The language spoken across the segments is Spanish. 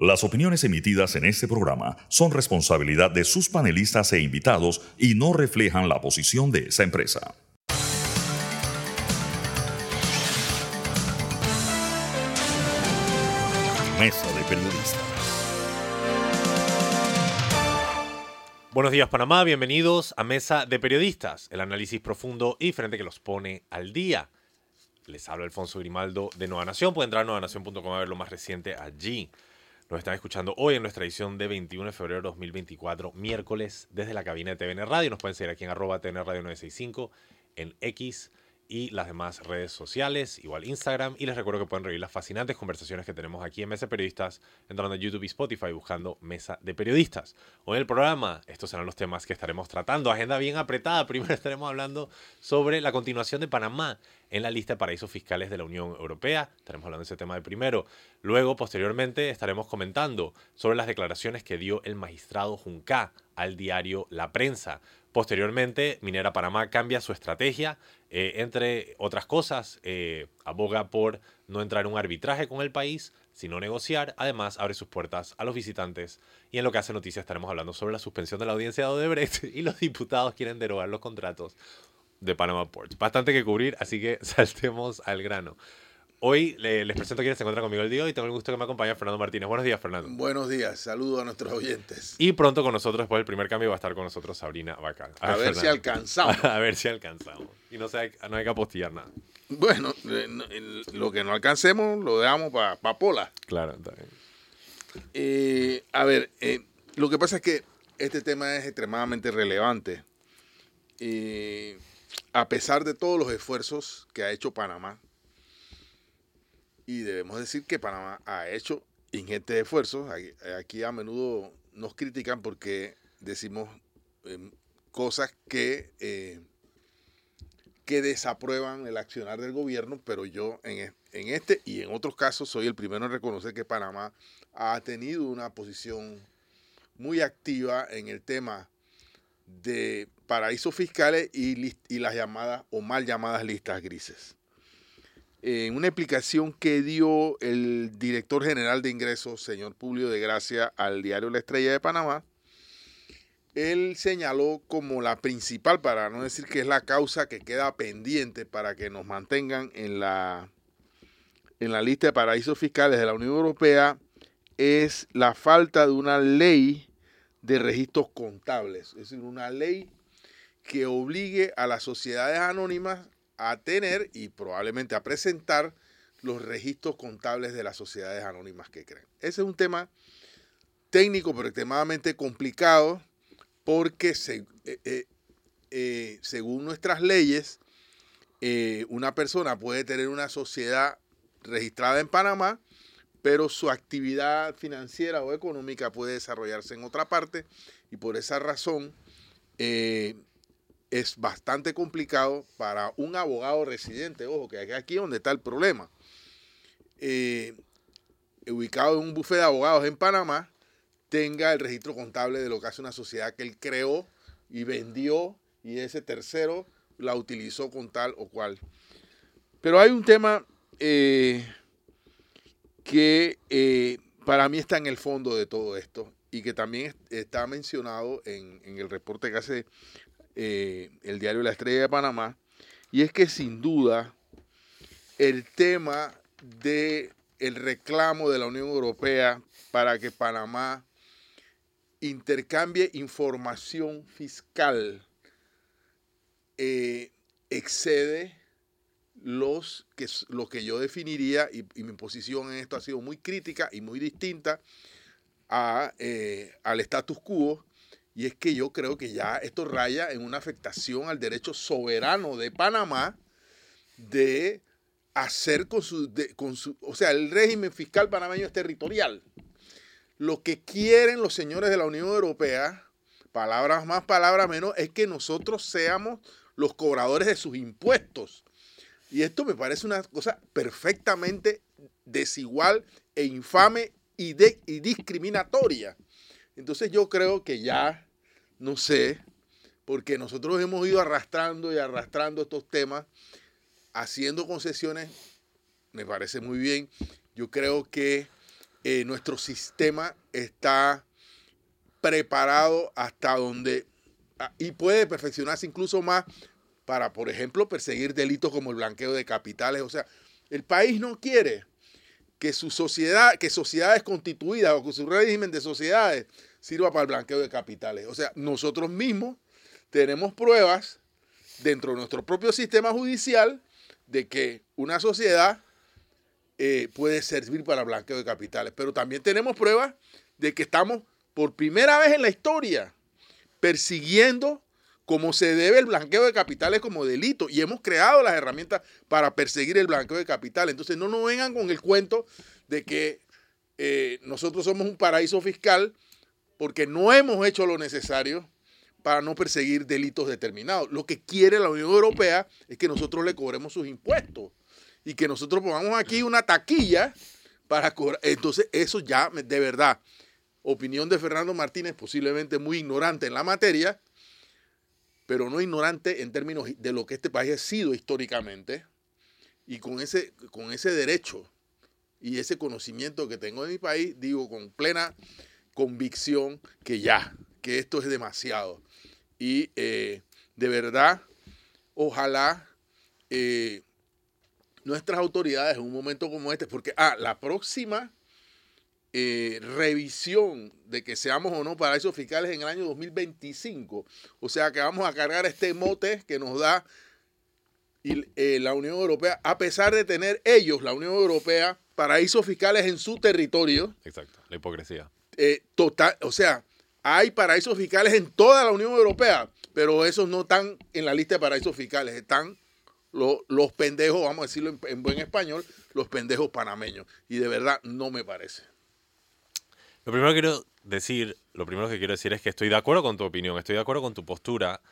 Las opiniones emitidas en este programa son responsabilidad de sus panelistas e invitados y no reflejan la posición de esa empresa. Mesa de Periodistas. Buenos días Panamá, bienvenidos a Mesa de Periodistas, el análisis profundo y frente que los pone al día. Les habla Alfonso Grimaldo de Nueva Nación, pueden entrar a nuevanación.com a ver lo más reciente allí. Nos están escuchando hoy en nuestra edición de 21 de febrero de 2024, miércoles, desde la cabina de TVN Radio. Nos pueden seguir aquí en arroba TVN Radio 965, en X y las demás redes sociales, igual Instagram. Y les recuerdo que pueden revivir las fascinantes conversaciones que tenemos aquí en Mesa de Periodistas, entrando en YouTube y Spotify buscando Mesa de Periodistas. Hoy en el programa, estos serán los temas que estaremos tratando. Agenda bien apretada. Primero estaremos hablando sobre la continuación de Panamá en la lista de paraísos fiscales de la Unión Europea. Estaremos hablando de ese tema de primero. Luego, posteriormente, estaremos comentando sobre las declaraciones que dio el magistrado Junca al diario La Prensa. Posteriormente, Minera Panamá cambia su estrategia, eh, entre otras cosas, eh, aboga por no entrar en un arbitraje con el país, sino negociar. Además, abre sus puertas a los visitantes. Y en lo que hace noticia estaremos hablando sobre la suspensión de la audiencia de Odebrecht y los diputados quieren derogar los contratos de Panama Ports. Bastante que cubrir, así que saltemos al grano. Hoy les presento a quienes se encuentran conmigo el día y tengo el gusto que me acompañe Fernando Martínez. Buenos días, Fernando. Buenos días, saludos a nuestros oyentes. Y pronto con nosotros, después del primer cambio, va a estar con nosotros Sabrina Bacal. A, ver, si alcanzamos. a ver si alcanzamos. Y no, se no hay que apostillar nada. Bueno, lo que no alcancemos lo dejamos para pa Pola. Claro, está bien. Eh, a ver, eh, lo que pasa es que este tema es extremadamente relevante. Eh, a pesar de todos los esfuerzos que ha hecho Panamá, y debemos decir que Panamá ha hecho ingentes esfuerzos, aquí, a menudo nos critican porque decimos em, cosas que, eh, que desaprueban el accionar del gobierno, pero yo en, en este y en otros casos soy el primero en reconocer que Panamá ha tenido una posición muy activa en el tema de paraísos fiscales y, y las llamadas o mal llamadas listas grises. En una explicación que dio el director general de ingresos, señor Publio de Gracia, al diario La Estrella de Panamá, él señaló como la principal, para no decir que es la causa que queda pendiente para que nos mantengan en la, en la lista de paraísos fiscales de la Unión Europea, es la falta de una ley de registros contables, es decir, una ley que obligue a las sociedades anónimas a tener y probablemente a presentar los registros contables de las sociedades anónimas que creen. Ese es un tema técnico pero extremadamente complicado porque eh, eh, eh, según nuestras leyes, una persona puede tener una sociedad registrada en Panamá, pero su actividad financiera o económica puede desarrollarse en otra parte y por esa razón es bastante complicado para un abogado residente, ojo, que aquí es donde está el problema. Eh, ubicado en un bufete de abogados en Panamá, tenga el registro contable de lo que hace una sociedad que él creó y vendió y ese tercero la utilizó con tal o cual. Pero hay un tema eh, que eh, para mí está en el fondo de todo esto y que también está mencionado en, en el reporte que hace eh, el diario La Estrella de Panamá, y es que sin duda el tema de el reclamo de la Unión Europea para que Panamá intercambie información fiscal eh, excede los que, lo que yo definiría, y, mi posición en esto ha sido muy crítica y muy distinta a, eh, al status quo, y es que yo creo que ya esto raya en una afectación al derecho soberano de Panamá de hacer con su, con su, o sea, el régimen fiscal panameño es territorial. Lo que quieren los señores de la Unión Europea, palabras más, palabras menos, es que nosotros seamos los cobradores de sus impuestos. Y esto me parece una cosa perfectamente desigual e infame y, de, y discriminatoria. Entonces yo creo que ya, no sé, porque nosotros hemos ido arrastrando y arrastrando estos temas, haciendo concesiones, me parece muy bien. Yo creo que eh, nuestro sistema está preparado hasta donde ah, y puede perfeccionarse incluso más para, por ejemplo, perseguir delitos como el blanqueo de capitales. O sea, el país no quiere que su sociedad, que sociedades constituidas o que su régimen de sociedades sirva para el blanqueo de capitales. O sea, nosotros mismos tenemos pruebas dentro de nuestro propio sistema judicial de que una sociedad eh, puede servir para blanqueo de capitales. Pero también tenemos pruebas de que estamos por primera vez en la historia persiguiendo como se debe el blanqueo de capitales como delito y hemos creado las herramientas para perseguir el blanqueo de capitales. Entonces no nos vengan con el cuento de que eh, nosotros somos un paraíso fiscal porque no hemos hecho lo necesario para no perseguir delitos determinados. Lo que quiere la Unión Europea es que nosotros le cobremos sus impuestos y que nosotros pongamos aquí una taquilla para cobrar. Entonces eso ya, de verdad, opinión de Fernando Martínez, posiblemente muy ignorante en la materia, pero no ignorante en términos de lo que este país ha sido históricamente, y con ese, con ese derecho y ese conocimiento que tengo de mi país, digo con plena convicción que ya, que esto es demasiado. Y eh, de verdad, ojalá eh, nuestras autoridades en un momento como este, porque, ah, la próxima eh, revisión de que seamos o no paraísos fiscales en el año 2025. O sea que vamos a cargar este mote que nos da eh, la Unión Europea, a pesar de tener ellos, la Unión Europea, paraísos fiscales en su territorio. Exacto, la hipocresía. Eh, total, o sea, hay paraísos fiscales en toda la Unión Europea, pero esos no están en la lista de paraísos fiscales, están los, los pendejos, vamos a decirlo en buen español, los pendejos panameños. Y de verdad no me parece. Lo primero que quiero decir, lo primero que quiero decir es que estoy de acuerdo con tu opinión, estoy de acuerdo con tu postura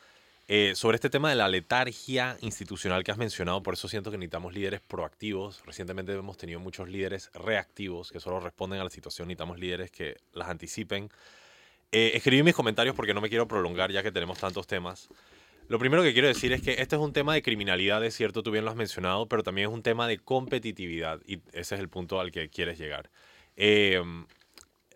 eh, sobre este tema de la letargia institucional que has mencionado. Por eso siento que necesitamos líderes proactivos. Recientemente hemos tenido muchos líderes reactivos que solo responden a la situación. Necesitamos líderes que las anticipen. Eh, escribí mis comentarios porque no me quiero prolongar ya que tenemos tantos temas. Lo primero que quiero decir es que este es un tema de criminalidad, es cierto, tú bien lo has mencionado, pero también es un tema de competitividad y ese es el punto al que quieres llegar. Eh,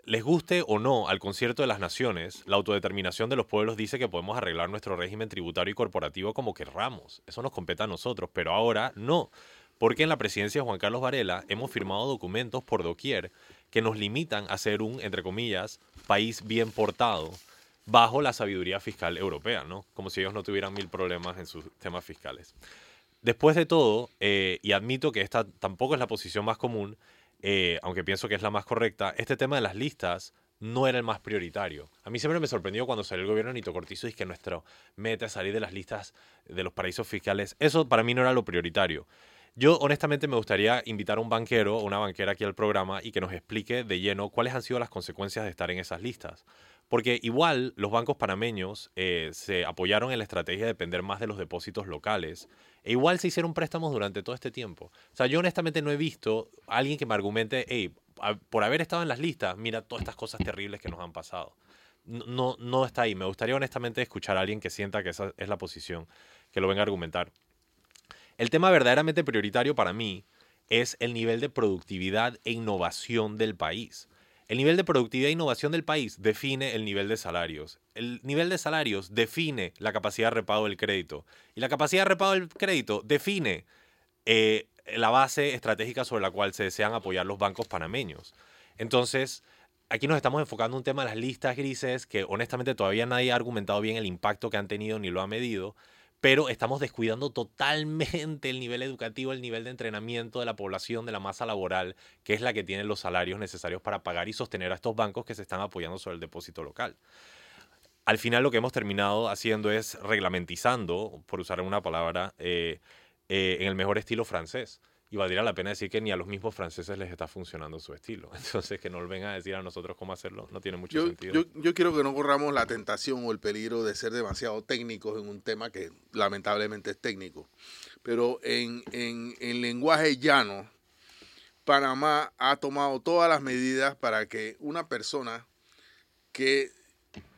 les guste o no al concierto de las naciones, la autodeterminación de los pueblos dice que podemos arreglar nuestro régimen tributario y corporativo como querramos. Eso nos compete a nosotros, pero ahora no. Porque en la presidencia de Juan Carlos Varela hemos firmado documentos por doquier que nos limitan a ser un, entre comillas, país bien portado bajo la sabiduría fiscal europea, ¿no? Como si ellos no tuvieran mil problemas en sus temas fiscales. Después de todo, eh, y admito que esta tampoco es la posición más común, eh, aunque pienso que es la más correcta, este tema de las listas no era el más prioritario. A mí siempre me sorprendió cuando salió el gobierno de Nito Cortizo y que nuestra meta es salir de las listas de los paraísos fiscales. Eso para mí no era lo prioritario. Yo honestamente me gustaría invitar a un banquero o una banquera aquí al programa y que nos explique de lleno cuáles han sido las consecuencias de estar en esas listas. Porque igual los bancos panameños eh, se apoyaron en la estrategia de depender más de los depósitos locales. E igual se hicieron préstamos durante todo este tiempo. O sea, yo honestamente no he visto a alguien que me argumente, hey, por haber estado en las listas, mira todas estas cosas terribles que nos han pasado. No, no está ahí. Me gustaría honestamente escuchar a alguien que sienta que esa es la posición, que lo venga a argumentar. El tema verdaderamente prioritario para mí es el nivel de productividad e innovación del país. El nivel de productividad e innovación del país define el nivel de salarios. El nivel de salarios define la capacidad de repago del crédito. Y la capacidad de repago del crédito define eh, la base estratégica sobre la cual se desean apoyar los bancos panameños. Entonces, aquí nos estamos enfocando en un tema de las listas grises que honestamente todavía nadie ha argumentado bien el impacto que han tenido ni lo ha medido pero estamos descuidando totalmente el nivel educativo, el nivel de entrenamiento de la población, de la masa laboral, que es la que tiene los salarios necesarios para pagar y sostener a estos bancos que se están apoyando sobre el depósito local. Al final lo que hemos terminado haciendo es reglamentizando, por usar una palabra, eh, eh, en el mejor estilo francés y valdría la pena decir que ni a los mismos franceses les está funcionando su estilo. Entonces, que no nos vengan a decir a nosotros cómo hacerlo no tiene mucho sentido. Yo, yo, quiero que no corramos la tentación o el peligro de ser demasiado técnicos en un tema que lamentablemente es técnico. Pero en, en, en lenguaje llano, Panamá ha tomado todas las medidas para que una persona que,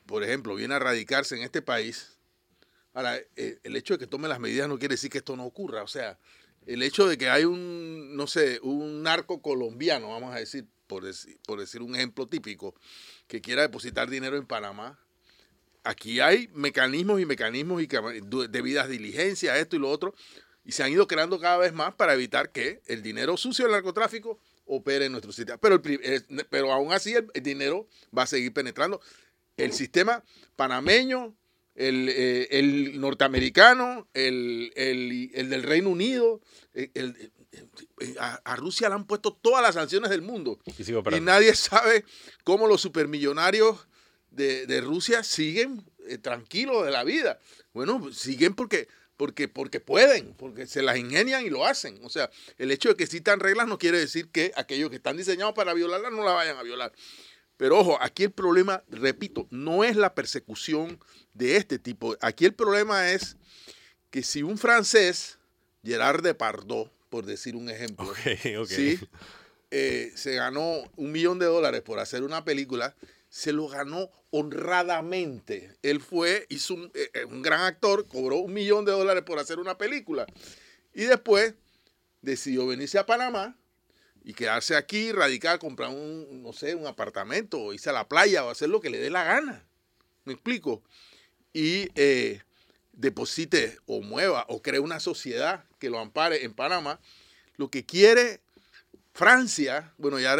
por ejemplo, viene a radicarse en este país, ahora, eh, el hecho de que tome las medidas no quiere decir que esto no ocurra. O sea, el hecho de que hay un, no sé, un narco colombiano, vamos a decir, por decir, por decir un ejemplo típico, que quiera depositar dinero en Panamá, aquí hay mecanismos y mecanismos y debidas diligencias, esto y lo otro, y se han ido creando cada vez más para evitar que el dinero sucio del narcotráfico opere en nuestro sistema. Pero, pero aún así el, dinero va a seguir penetrando. El sistema panameño, el, eh, norteamericano, el, del Reino Unido, eh, eh, a, Rusia le han puesto todas las sanciones del mundo. Y, nadie sabe cómo los supermillonarios de, Rusia siguen tranquilos de la vida. Bueno, siguen porque porque, porque pueden, porque se las ingenian y lo hacen. O sea, el hecho de que existan reglas no quiere decir que aquellos que están diseñados para violarlas no la vayan a violar. Pero ojo, aquí el problema, repito, no es la persecución de este tipo. Aquí el problema es que si un francés, Gerard Depardieu, por decir un ejemplo, eh, se ganó un millón de dólares por hacer una película, se lo ganó honradamente. Él fue, hizo eh, eh, un, gran actor, cobró un millón de dólares por hacer una película. Y después decidió venirse a Panamá y quedarse aquí, radicar, comprar un, no sé, un apartamento, o irse a la playa, o hacer lo que le dé la gana. ¿Me explico? Y eh, deposite o mueva o cree una sociedad que lo ampare en Panamá. Lo que quiere Francia, bueno, ya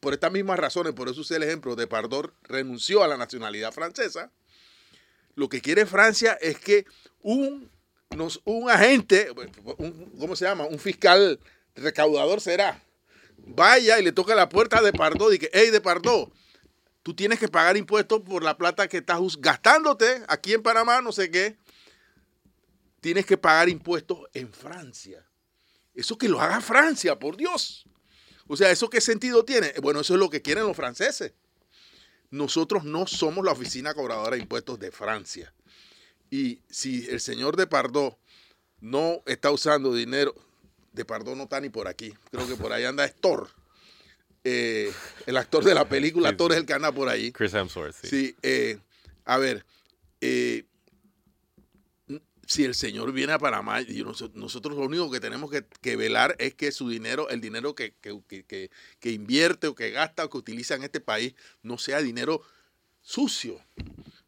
por estas mismas razones, por eso usé el ejemplo, de Pardor renunció a la nacionalidad francesa. Lo que quiere Francia es que un, un agente, ¿cómo se llama? Un fiscal recaudador será, vaya y le toca la puerta de Pardo y que, hey, de Pardo, tú tienes que pagar impuestos por la plata que estás gastándote aquí en Panamá, no sé qué. Tienes que pagar impuestos en Francia. Eso que lo haga Francia, por Dios. O sea, ¿eso qué sentido tiene? Bueno, eso es lo que quieren los franceses. Nosotros no somos la oficina cobradora de impuestos de Francia. Y si el señor Depardo no está usando dinero, Depardo no está ni por aquí. Creo que por ahí anda Thor. Eh, el actor de la película, Thor es el que anda por ahí. Chris Hemsworth, sí. Sí, eh, a ver, eh, si el señor viene a Panamá, nosotros lo único que tenemos que, velar es que su dinero, el dinero que, que, invierte o que gasta o que utiliza en este país, no sea dinero sucio.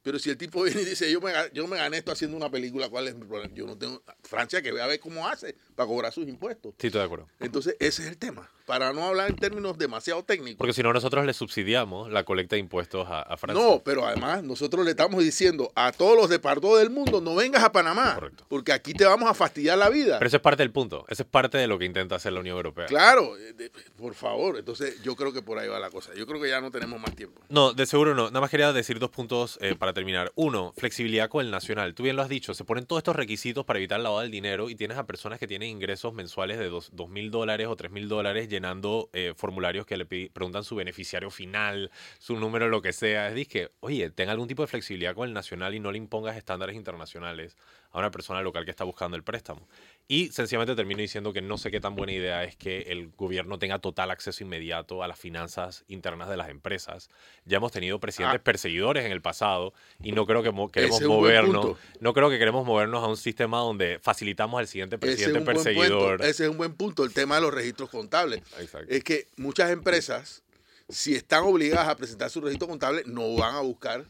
Pero si el tipo viene y dice, yo me, yo me gané esto haciendo una película, ¿cuál es mi problema? Yo no tengo... Francia que vea a ver cómo hace para cobrar sus impuestos. Sí, estoy de acuerdo. Entonces, ese es el tema para no hablar en términos demasiado técnicos. Porque si no, nosotros le subsidiamos la colecta de impuestos a, Francia. No, pero además nosotros le estamos diciendo a todos los de del mundo, no vengas a Panamá, Correcto. porque aquí te vamos a fastidiar la vida. Pero eso es parte del punto, eso es parte de lo que intenta hacer la Unión Europea. Claro, eh, por favor, entonces yo creo que por ahí va la cosa. Yo creo que ya no tenemos más tiempo. No, de seguro no. Nada más quería decir dos puntos eh, para terminar. Uno, flexibilidad con el nacional. Tú bien lo has dicho, se ponen todos estos requisitos para evitar el lavado del dinero y tienes a personas que tienen ingresos mensuales de dos mil dólares o tres mil dólares llenando eh, formularios que le preguntan su beneficiario final, su número, lo que sea. Es que, oye, tenga algún tipo de flexibilidad con el nacional y no le impongas estándares internacionales a una persona local que está buscando el préstamo. Y sencillamente termino diciendo que no sé qué tan buena idea es que el gobierno tenga total acceso inmediato a las finanzas internas de las empresas. Ya hemos tenido presidentes ah. perseguidores en el pasado y no creo que queremos movernos. No creo que queremos movernos a un sistema donde facilitamos al siguiente presidente perseguidor. Ese es un buen punto, el tema de los registros contables. Es que muchas empresas, si están obligadas a presentar su registro contable, no van a buscar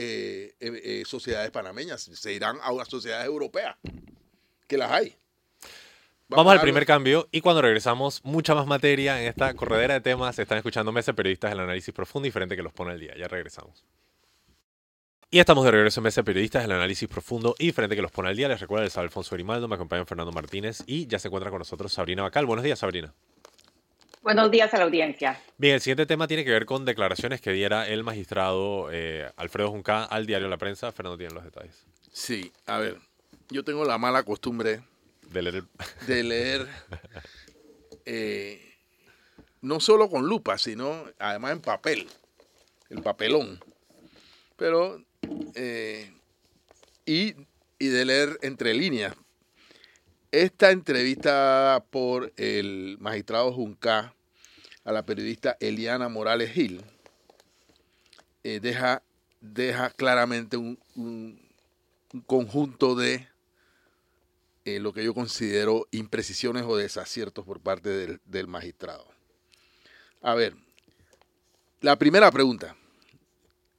eh, eh, eh, sociedades panameñas, se irán a unas sociedades europeas, que las hay. Vamos, al primer cambio y cuando regresamos, mucha más materia en esta corredera de temas. Están escuchando Mesa Periodistas, el análisis profundo y diferente que los pone al día. Ya regresamos. Y estamos de regreso en Mesa Periodistas, el análisis profundo y diferente que los pone al día. Les recuerdo, les Alfonso Grimaldo, me acompaña Fernando Martínez y ya se encuentra con nosotros Sabrina Bacal. Buenos días, Sabrina. Buenos días a la audiencia. Bien, el siguiente tema tiene que ver con declaraciones que diera el magistrado eh, Alfredo Junca al diario La Prensa. Fernando tiene los detalles. Sí, a ver, yo tengo la mala costumbre de leer, de leer eh, no solo con lupa, sino además en papel, el papelón. Pero, eh, y, de leer entre líneas. Esta entrevista por el magistrado Junca a la periodista Eliana Morales Gil eh, deja, deja claramente un, un conjunto de eh, lo que yo considero imprecisiones o desaciertos por parte del, magistrado. A ver, la primera pregunta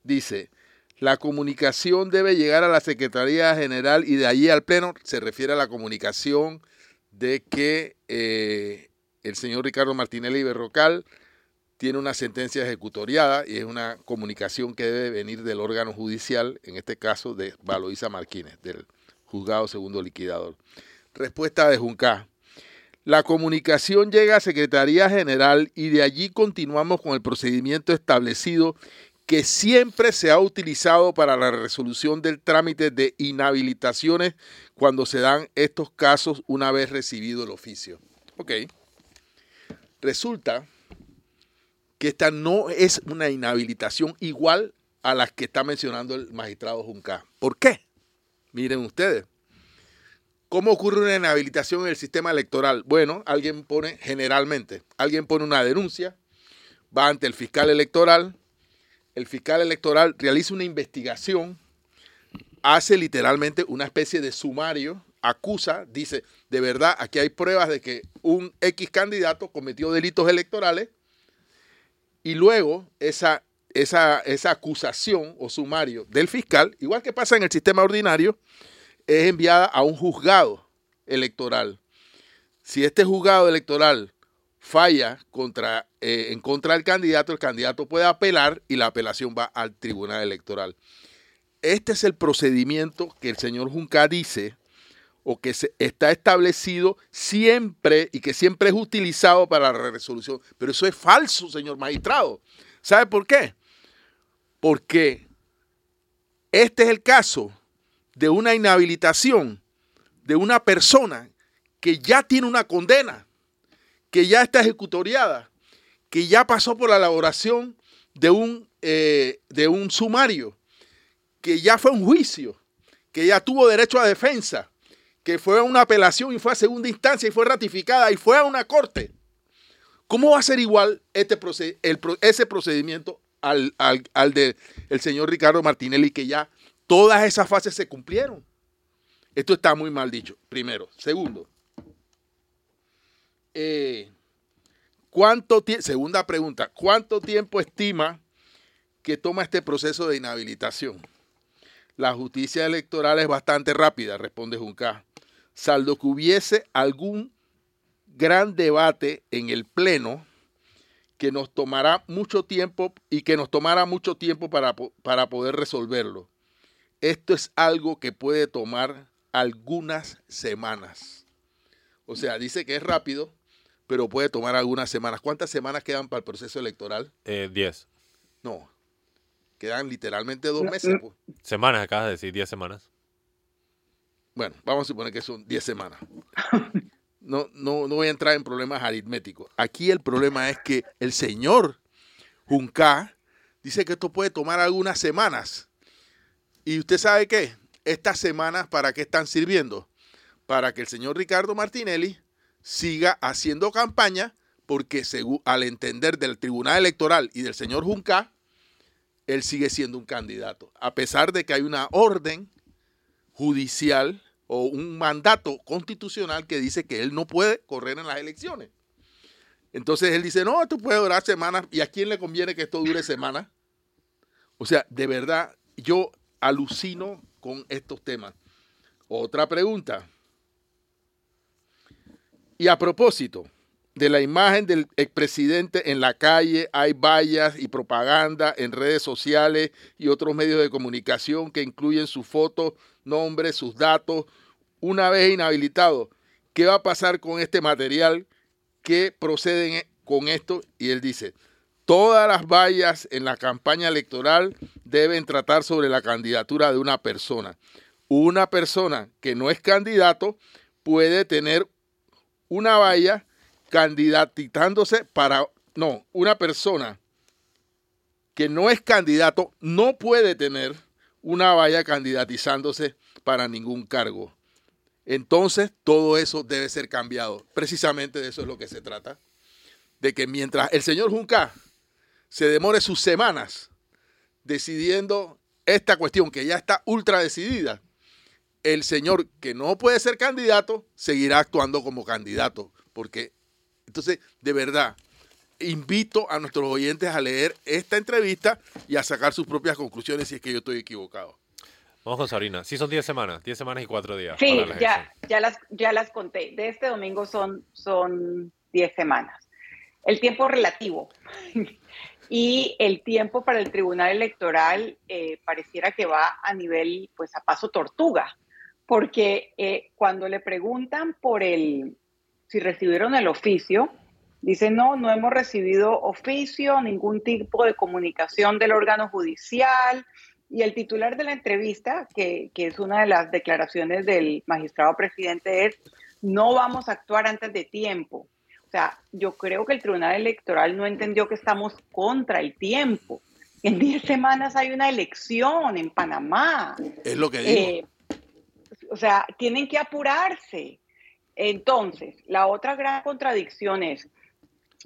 dice, la comunicación debe llegar a la Secretaría General y de allí al Pleno. Se refiere a la comunicación de que eh, el señor Ricardo Martinelli Berrocal tiene una sentencia ejecutoriada y es una comunicación que debe venir del órgano judicial, en este caso de Valoisa Marquínez, del juzgado segundo liquidador. Respuesta de Junca. La comunicación llega a Secretaría General y de allí continuamos con el procedimiento establecido que siempre se ha utilizado para la resolución del trámite de inhabilitaciones cuando se dan estos casos una vez recibido el oficio. Ok. Resulta que esta no es una inhabilitación igual a las que está mencionando el magistrado Junca. ¿Por qué? Miren ustedes. ¿Cómo ocurre una inhabilitación en el sistema electoral? Bueno, alguien pone, generalmente, alguien pone una denuncia, va ante el fiscal electoral, el fiscal electoral realiza una investigación, hace literalmente una especie de sumario, acusa, dice, de verdad, aquí hay pruebas de que un X candidato cometió delitos electorales, y luego esa, esa, esa acusación o sumario del fiscal, igual que pasa en el sistema ordinario, es enviada a un juzgado electoral. Si este juzgado electoral falla contra, eh, en contra del candidato, el candidato puede apelar y la apelación va al tribunal electoral. Este es el procedimiento que el señor Junca dice o que se, está establecido siempre y que siempre es utilizado para la resolución. Pero eso es falso, señor magistrado. ¿Sabe por qué? Porque este es el caso de una inhabilitación de una persona que ya tiene una condena, que ya está ejecutoriada, que ya pasó por la elaboración de un, eh, de un sumario, que ya fue un juicio, que ya tuvo derecho a defensa, que fue a una apelación y fue a segunda instancia y fue ratificada y fue a una corte. ¿Cómo va a ser igual este ese procedimiento al, al, del señor Ricardo Martinelli, que ya todas esas fases se cumplieron? Esto está muy mal dicho, primero. Segundo, eh, ¿cuánto segunda pregunta, ¿cuánto tiempo estima que toma este proceso de inhabilitación? La justicia electoral es bastante rápida, responde Junca saldo que hubiese algún gran debate en el Pleno que nos tomará mucho tiempo y que nos tomará mucho tiempo para, para poder resolverlo. Esto es algo que puede tomar algunas semanas. O sea, dice que es rápido, pero puede tomar algunas semanas. ¿Cuántas semanas quedan para el proceso electoral? Eh, diez. No, quedan literalmente dos meses. Pues. Semanas, acabas de decir, diez semanas. Bueno, vamos a suponer que son 10 semanas. No, no, no voy a entrar en problemas aritméticos. Aquí el problema es que el señor Junca dice que esto puede tomar algunas semanas. ¿Y usted sabe qué? Estas semanas, ¿para qué están sirviendo? Para que el señor Ricardo Martinelli siga haciendo campaña, porque según, al entender del Tribunal Electoral y del señor Junca, él sigue siendo un candidato, a pesar de que hay una orden judicial o un mandato constitucional que dice que él no puede correr en las elecciones. Entonces él dice, no, esto puede durar semanas. ¿Y a quién le conviene que esto dure semanas? O sea, de verdad, yo alucino con estos temas. Otra pregunta. Y a propósito de la imagen del expresidente en la calle, hay vallas y propaganda en redes sociales y otros medios de comunicación que incluyen su foto nombre, sus datos, una vez inhabilitado. ¿Qué va a pasar con este material que proceden con esto? Y él dice, todas las vallas en la campaña electoral deben tratar sobre la candidatura de una persona. Una persona que no es candidato puede tener una valla candidatizándose para... No, una persona que no es candidato no puede tener una valla candidatizándose para ningún cargo. Entonces, todo eso debe ser cambiado. Precisamente de eso es lo que se trata. De que mientras el señor Junca se demore sus semanas decidiendo esta cuestión que ya está ultra decidida, el señor que no puede ser candidato seguirá actuando como candidato. Porque, entonces, de verdad, invito a nuestros oyentes a leer esta entrevista y a sacar sus propias conclusiones si es que yo estoy equivocado. Vamos con Sabrina. Sí, son 10 semanas, 10 semanas y 4 días. Sí, ya, ya, las, ya las conté. De este domingo son, son 10 semanas. El tiempo relativo y el tiempo para el Tribunal Electoral eh, pareciera que va a nivel, pues a paso tortuga, porque eh, cuando le preguntan por el, si recibieron el oficio, Dice, no, no hemos recibido oficio, ningún tipo de comunicación del órgano judicial. Y el titular de la entrevista, que, que es una de las declaraciones del magistrado presidente, es, no vamos a actuar antes de tiempo. O sea, yo creo que el Tribunal Electoral no entendió que estamos contra el tiempo. En 10 semanas hay una elección en Panamá. Es lo que digo. Eh, o sea, tienen que apurarse. Entonces, la otra gran contradicción es,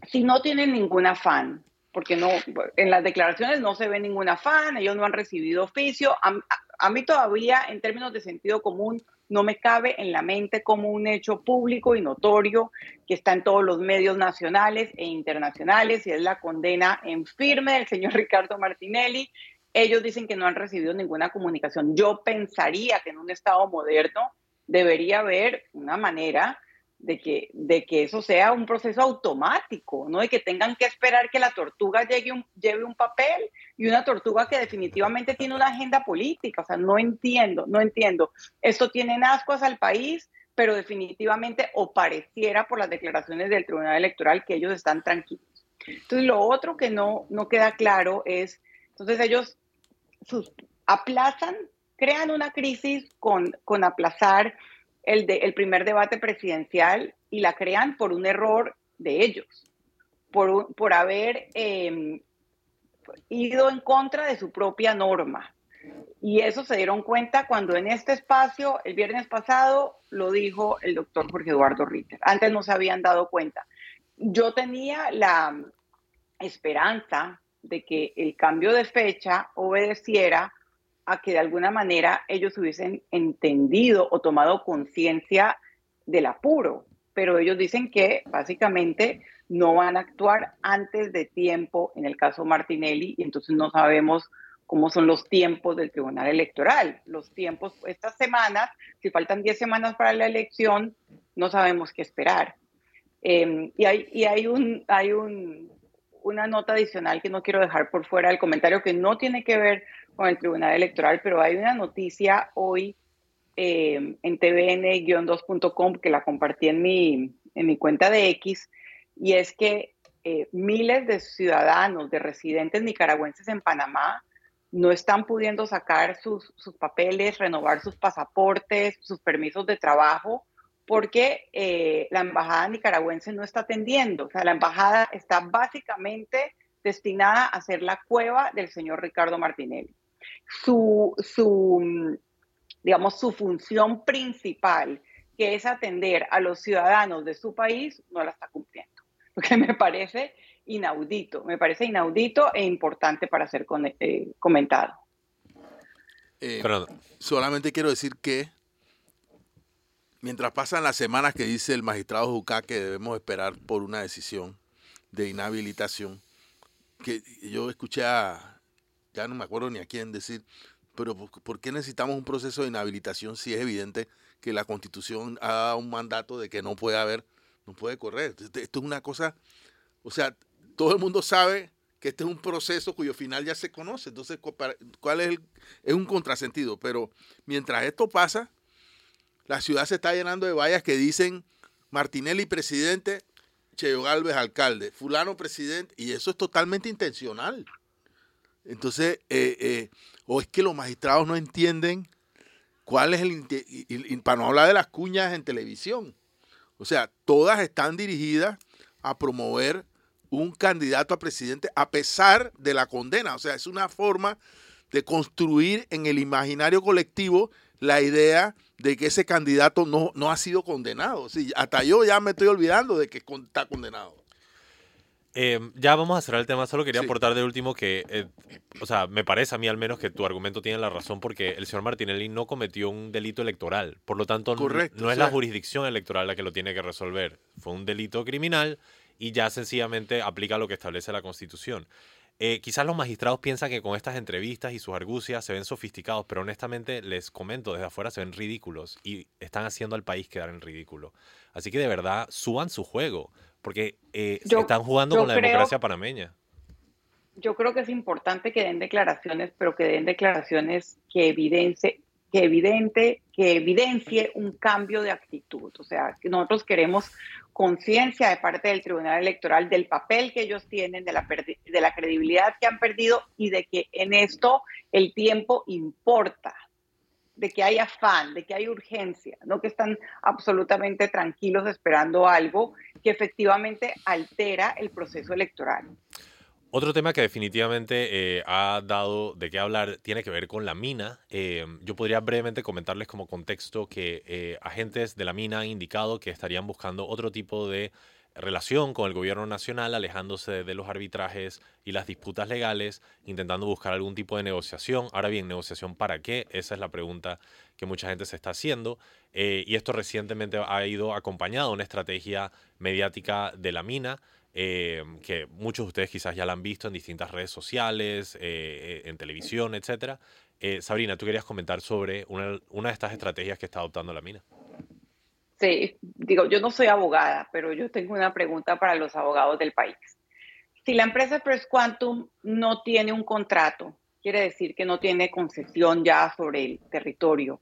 si no tienen ningún afán, porque no, en las declaraciones no se ve ningún afán, ellos no han recibido oficio, a, mí todavía en términos de sentido común no me cabe en la mente como un hecho público y notorio que está en todos los medios nacionales e internacionales y es la condena en firme del señor Ricardo Martinelli. Ellos dicen que no han recibido ninguna comunicación. Yo pensaría que en un Estado moderno debería haber una manera de que, de que eso sea un proceso automático, no de que tengan que esperar que la tortuga llegue un, lleve un papel y una tortuga que definitivamente tiene una agenda política. O sea, no entiendo, no entiendo. Esto tiene ascuas al país, pero definitivamente o pareciera por las declaraciones del Tribunal Electoral que ellos están tranquilos. Entonces, lo otro que no, no queda claro es, entonces ellos sus, aplazan, crean una crisis con, con aplazar el, primer debate presidencial y la crean por un error de ellos, por, por haber em, ido en contra de su propia norma. Y eso se dieron cuenta cuando en este espacio, el viernes pasado, lo dijo el doctor Jorge Eduardo Ritter. Antes no se habían dado cuenta. Yo tenía la esperanza de que el cambio de fecha obedeciera a que de alguna manera ellos hubiesen entendido o tomado conciencia del apuro, pero ellos dicen que básicamente no van a actuar antes de tiempo en el caso Martinelli y entonces no sabemos cómo son los tiempos del Tribunal Electoral. Los tiempos, estas semanas, si faltan 10 semanas para la elección, no sabemos qué esperar. Em, y hay, y hay, un, hay un, una nota adicional que no quiero dejar por fuera del comentario que no tiene que ver con el Tribunal Electoral, pero hay una noticia hoy eh, en tvn-2.com que la compartí en mi, en mi cuenta de X, y es que eh, miles de ciudadanos, de residentes nicaragüenses en Panamá, no están pudiendo sacar sus, sus papeles, renovar sus pasaportes, sus permisos de trabajo, porque eh, la embajada nicaragüense no está atendiendo. O sea, la embajada está básicamente destinada a ser la cueva del señor Ricardo Martinelli su, su, digamos, su función principal, que es atender a los ciudadanos de su país, no la está cumpliendo. Lo que me parece inaudito, me parece inaudito e importante para ser eh, comentado. Eh, solamente quiero decir que mientras pasan las semanas que dice el magistrado Jucá que debemos esperar por una decisión de inhabilitación, que yo escuché a ya no me acuerdo ni a quién decir, pero ¿por qué necesitamos un proceso de inhabilitación si es evidente que la constitución ha dado un mandato de que no puede haber, no puede correr? Esto es una cosa, o sea, todo el mundo sabe que este es un proceso cuyo final ya se conoce, entonces, ¿cuál es el, es un contrasentido? Pero mientras esto pasa, la ciudad se está llenando de vallas que dicen Martinelli presidente, Cheyo Galvez alcalde, fulano presidente, y eso es totalmente intencional. Entonces, eh, eh, o es que los magistrados no entienden cuál es el... Y, para no hablar de las cuñas en televisión. O sea, todas están dirigidas a promover un candidato a presidente a pesar de la condena. O sea, es una forma de construir en el imaginario colectivo la idea de que ese candidato no, no ha sido condenado. Sí, hasta yo ya me estoy olvidando de que está condenado. Eh, ya vamos a cerrar el tema. Solo quería aportar de último que, eh, o sea, me parece a mí al menos que tu argumento tiene la razón porque el señor Martinelli no cometió un delito electoral. Por lo tanto, no, es la jurisdicción electoral la que lo tiene que resolver. Fue un delito criminal y ya sencillamente aplica lo que establece la Constitución. Eh, quizás los magistrados piensan que con estas entrevistas y sus argucias se ven sofisticados, pero honestamente les comento, desde afuera se ven ridículos y están haciendo al país quedar en ridículo. Así que de verdad suban su juego, porque eh, están jugando con la democracia panameña. Yo creo que es importante que den declaraciones, pero que den declaraciones que evidencie, que evidente, que evidencie un cambio de actitud. O sea, nosotros queremos conciencia de parte del Tribunal Electoral del papel que ellos tienen, de la, de la credibilidad que han perdido y de que en esto el tiempo importa, de que hay afán, de que hay urgencia, no que están absolutamente tranquilos esperando algo que efectivamente altera el proceso electoral. Otro tema que definitivamente eh, ha dado de qué hablar tiene que ver con la mina. Eh, yo podría brevemente comentarles como contexto que eh, agentes de la mina han indicado que estarían buscando otro tipo de relación con el gobierno nacional, alejándose de los arbitrajes y las disputas legales, intentando buscar algún tipo de negociación. Ahora bien, ¿negociación para qué? Esa es la pregunta que mucha gente se está haciendo. y esto recientemente ha ido acompañado de una estrategia mediática de la mina. Eh, que muchos de ustedes quizás ya la han visto en distintas redes sociales, eh, en televisión, etc. Eh, Sabrina, tú querías comentar sobre una, de estas estrategias que está adoptando la mina. Sí, digo, yo no soy abogada, pero yo tengo una pregunta para los abogados del país. Si la empresa Press Quantum no tiene un contrato, quiere decir que no tiene concesión ya sobre el territorio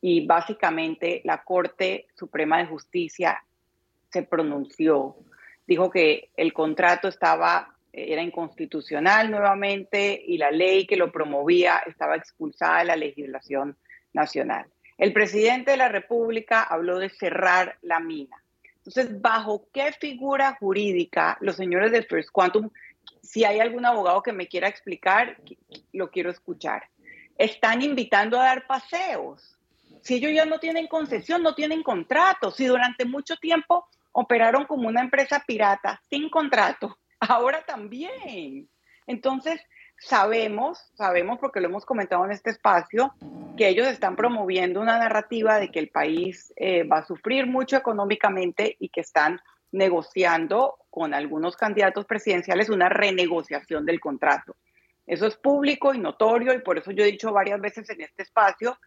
y básicamente la Corte Suprema de Justicia se pronunció dijo que el contrato estaba era inconstitucional nuevamente y la ley que lo promovía estaba expulsada de la legislación nacional. El presidente de la República habló de cerrar la mina. Entonces, ¿bajo qué figura jurídica los señores de First Quantum, si hay algún abogado que me quiera explicar, lo quiero escuchar, están invitando a dar paseos? Si ellos ya no tienen concesión, no tienen contrato, si durante mucho tiempo operaron como una empresa pirata sin contrato, ahora también. Entonces, sabemos, sabemos porque lo hemos comentado en este espacio, que ellos están promoviendo una narrativa de que el país eh, va a sufrir mucho económicamente y que están negociando con algunos candidatos presidenciales una renegociación del contrato. Eso es público y notorio y por eso yo he dicho varias veces en este espacio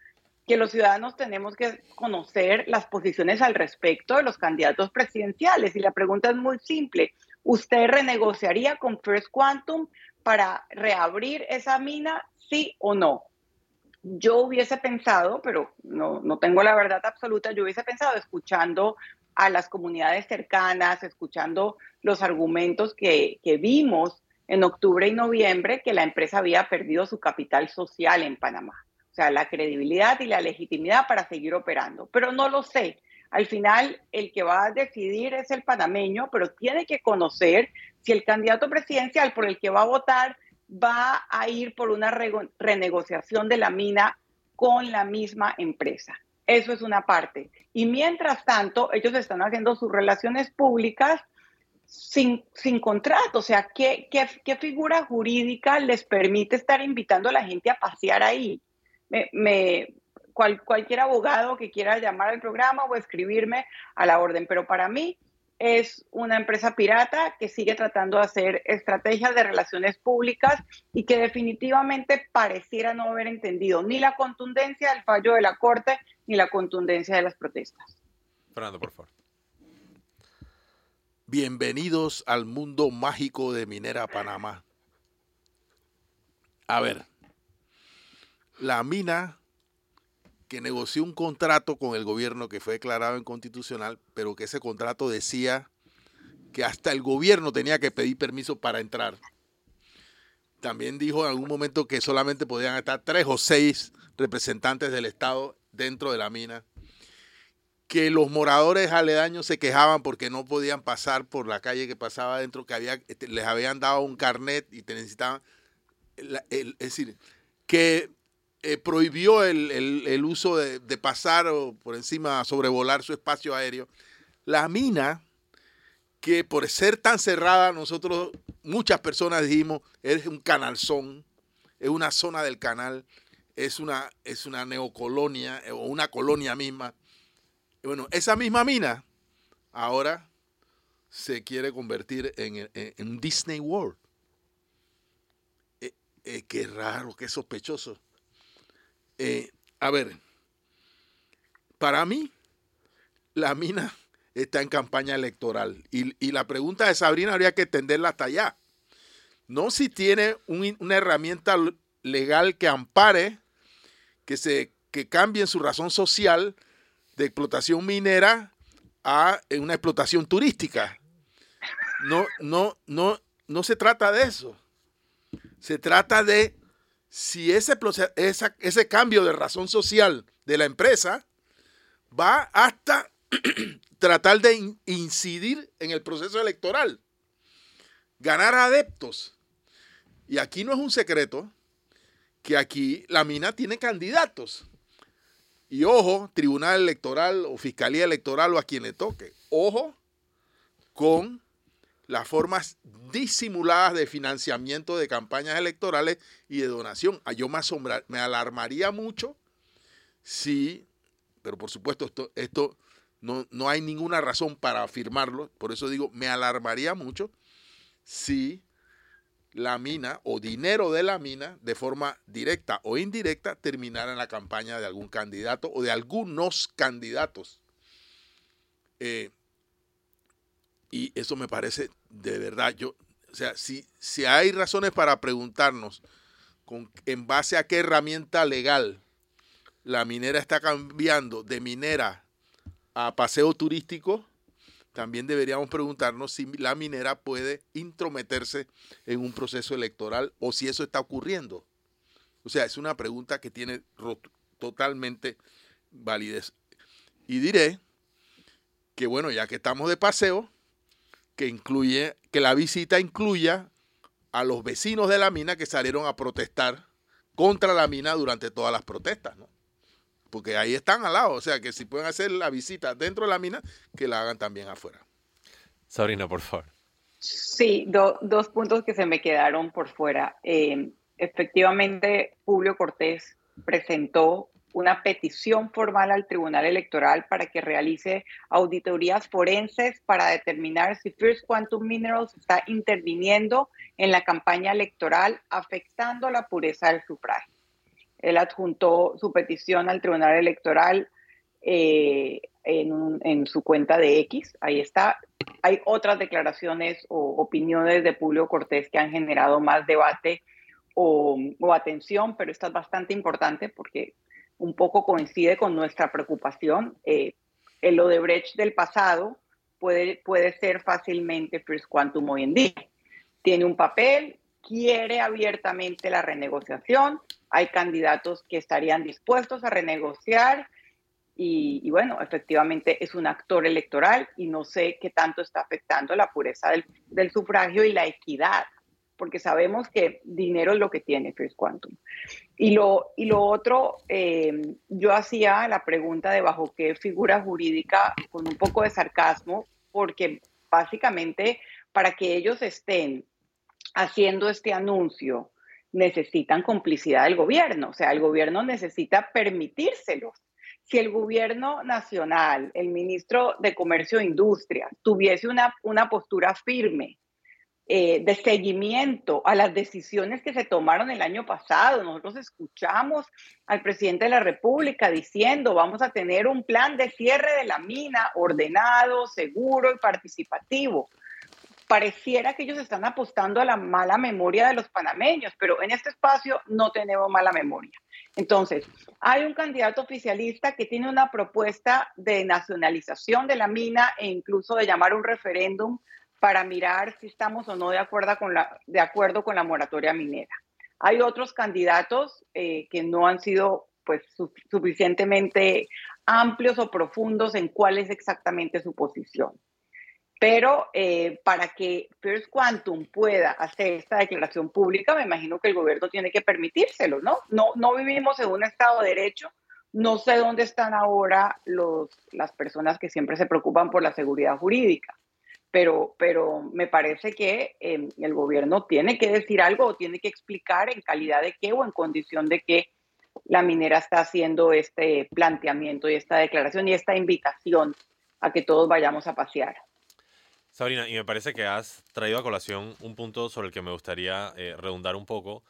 que los ciudadanos tenemos que conocer las posiciones al respecto de los candidatos presidenciales. Y la pregunta es muy simple. ¿Usted renegociaría con First Quantum para reabrir esa mina, sí o no? Yo hubiese pensado, pero no, no tengo la verdad absoluta, yo hubiese pensado escuchando a las comunidades cercanas, escuchando los argumentos que, que vimos en octubre y noviembre, que la empresa había perdido su capital social en Panamá o sea, la credibilidad y la legitimidad para seguir operando. Pero no lo sé. Al final, el que va a decidir es el panameño, pero tiene que conocer si el candidato presidencial por el que va a votar va a ir por una renegociación de la mina con la misma empresa. Eso es una parte. Y mientras tanto, ellos están haciendo sus relaciones públicas sin, sin contrato. O sea, ¿qué, qué, qué figura jurídica les permite estar invitando a la gente a pasear ahí? me, cualquier abogado que quiera llamar al programa o escribirme a la orden, pero para mí es una empresa pirata que sigue tratando de hacer estrategias de relaciones públicas y que definitivamente pareciera no haber entendido ni la contundencia del fallo de la Corte ni la contundencia de las protestas. Fernando, por favor. Bienvenidos al mundo mágico de Minera Panamá. A ver, la mina que negoció un contrato con el gobierno que fue declarado inconstitucional, pero que ese contrato decía que hasta el gobierno tenía que pedir permiso para entrar. También dijo en algún momento que solamente podían estar tres o seis representantes del Estado dentro de la mina. Que los moradores aledaños se quejaban porque no podían pasar por la calle que pasaba adentro, que había, este, les habían dado un carnet y te necesitaban. es decir, que eh, prohibió el, uso de, pasar o por encima, sobrevolar su espacio aéreo. La mina, que por ser tan cerrada, nosotros, muchas personas dijimos, es un canalzón, es una zona del canal, es una, es una neocolonia o una colonia misma. bueno, esa misma mina ahora se quiere convertir en, en, Disney World. Eh, eh, qué raro, qué sospechoso. Eh, a ver, para mí, la mina está en campaña electoral. Y, la pregunta de Sabrina habría que entenderla hasta allá. No si tiene una herramienta legal que ampare, que, se, que cambie su razón social de explotación minera a una explotación turística. No, no, no, no se trata de eso. Se trata de si ese, ese cambio de razón social de la empresa va hasta tratar de incidir en el proceso electoral, ganar adeptos. Y aquí no es un secreto que aquí la mina tiene candidatos. Y ojo, tribunal electoral o fiscalía electoral o a quien le toque, ojo con las formas disimuladas de financiamiento de campañas electorales y de donación. Ah, yo me, me alarmaría mucho si, pero por supuesto esto, esto no, no hay ninguna razón para afirmarlo, por eso digo, me alarmaría mucho si la mina o dinero de la mina de forma directa o indirecta terminara en la campaña de algún candidato o de algunos candidatos. Eh, y eso me parece de verdad, yo, o sea, si, si hay razones para preguntarnos con, en base a qué herramienta legal la minera está cambiando de minera a paseo turístico, también deberíamos preguntarnos si la minera puede intrometerse en un proceso electoral o si eso está ocurriendo. O sea, es una pregunta que tiene totalmente validez. Y diré que, bueno, ya que estamos de paseo, que incluye, que la visita incluya a los vecinos de la mina que salieron a protestar contra la mina durante todas las protestas, ¿no? Porque ahí están al lado, o sea que si pueden hacer la visita dentro de la mina, que la hagan también afuera. Sabrina, por favor. Sí, dos puntos que se me quedaron por fuera. Eh, efectivamente, Julio Cortés presentó una petición formal al Tribunal Electoral para que realice auditorías forenses para determinar si First Quantum Minerals está interviniendo en la campaña electoral afectando la pureza del sufragio. Él adjuntó su petición al Tribunal Electoral eh, en, su cuenta de X, ahí está. Hay otras declaraciones o opiniones de Julio Cortés que han generado más debate o, o, atención, pero esta es bastante importante porque un poco coincide con nuestra preocupación. Eh, el Odebrecht del pasado puede, puede ser fácilmente First Quantum hoy en día. Tiene un papel, quiere abiertamente la renegociación, hay candidatos que estarían dispuestos a renegociar y, bueno, efectivamente es un actor electoral y no sé qué tanto está afectando la pureza del, del sufragio y la equidad porque sabemos que dinero es lo que tiene First Quantum. Y lo, y lo otro, eh, yo hacía la pregunta de bajo qué figura jurídica con un poco de sarcasmo, porque básicamente para que ellos estén haciendo este anuncio necesitan complicidad del gobierno, o sea, el gobierno necesita permitírselo. Si el gobierno nacional, el ministro de Comercio e Industria, tuviese una, una postura firme eh, de seguimiento a las decisiones que se tomaron el año pasado. Nosotros escuchamos al presidente de la República diciendo vamos a tener un plan de cierre de la mina ordenado, seguro y participativo. Pareciera que ellos están apostando a la mala memoria de los panameños, pero en este espacio no tenemos mala memoria. Entonces, hay un candidato oficialista que tiene una propuesta de nacionalización de la mina e incluso de llamar un referéndum para mirar si estamos o no de acuerdo con la, de acuerdo con la moratoria minera. Hay otros candidatos eh, que no han sido pues, suficientemente amplios o profundos en cuál es exactamente su posición. Pero eh, para que First Quantum pueda hacer esta declaración pública, me imagino que el gobierno tiene que permitírselo, ¿no? No, no vivimos en un Estado de Derecho. No sé dónde están ahora los, las personas que siempre se preocupan por la seguridad jurídica pero, pero me parece que em, el gobierno tiene que decir algo o tiene que explicar en calidad de qué o en condición de qué la minera está haciendo este planteamiento y esta declaración y esta invitación a que todos vayamos a pasear. Sabrina, y me parece que has traído a colación un punto sobre el que me gustaría eh, redundar un poco,